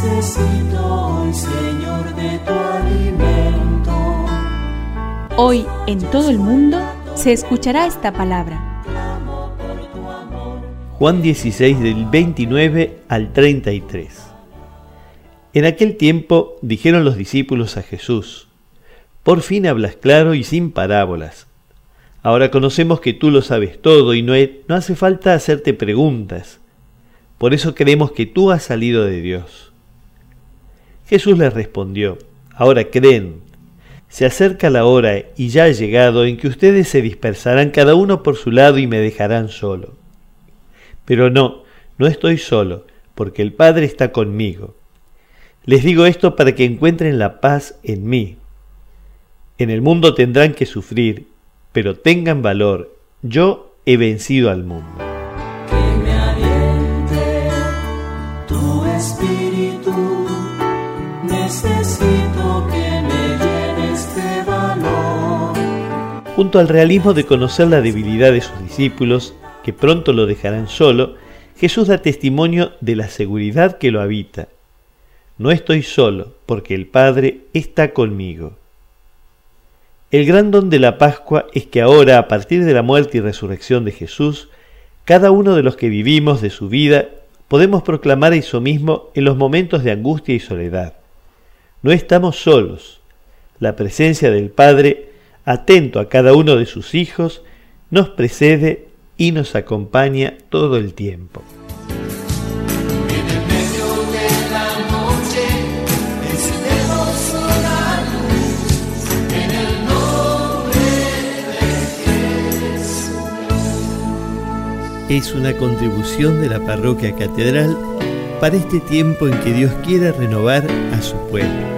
Necesito hoy, Señor, de tu alimento. Hoy en todo el mundo se escuchará esta palabra. Juan 16 del 29 al 33. En aquel tiempo dijeron los discípulos a Jesús, por fin hablas claro y sin parábolas. Ahora conocemos que tú lo sabes todo y no, no hace falta hacerte preguntas. Por eso creemos que tú has salido de Dios. Jesús les respondió, ahora creen. Se acerca la hora y ya ha llegado en que ustedes se dispersarán cada uno por su lado y me dejarán solo. Pero no, no estoy solo, porque el Padre está conmigo. Les digo esto para que encuentren la paz en mí. En el mundo tendrán que sufrir, pero tengan valor. Yo he vencido al mundo. Necesito que me de valor. Junto al realismo de conocer la debilidad de sus discípulos, que pronto lo dejarán solo, Jesús da testimonio de la seguridad que lo habita. No estoy solo, porque el Padre está conmigo. El gran don de la Pascua es que ahora, a partir de la muerte y resurrección de Jesús, cada uno de los que vivimos de su vida podemos proclamar eso mismo en los momentos de angustia y soledad. No estamos solos. La presencia del Padre, atento a cada uno de sus hijos, nos precede y nos acompaña todo el tiempo. Es una contribución de la parroquia catedral para este tiempo en que Dios quiere renovar a su pueblo.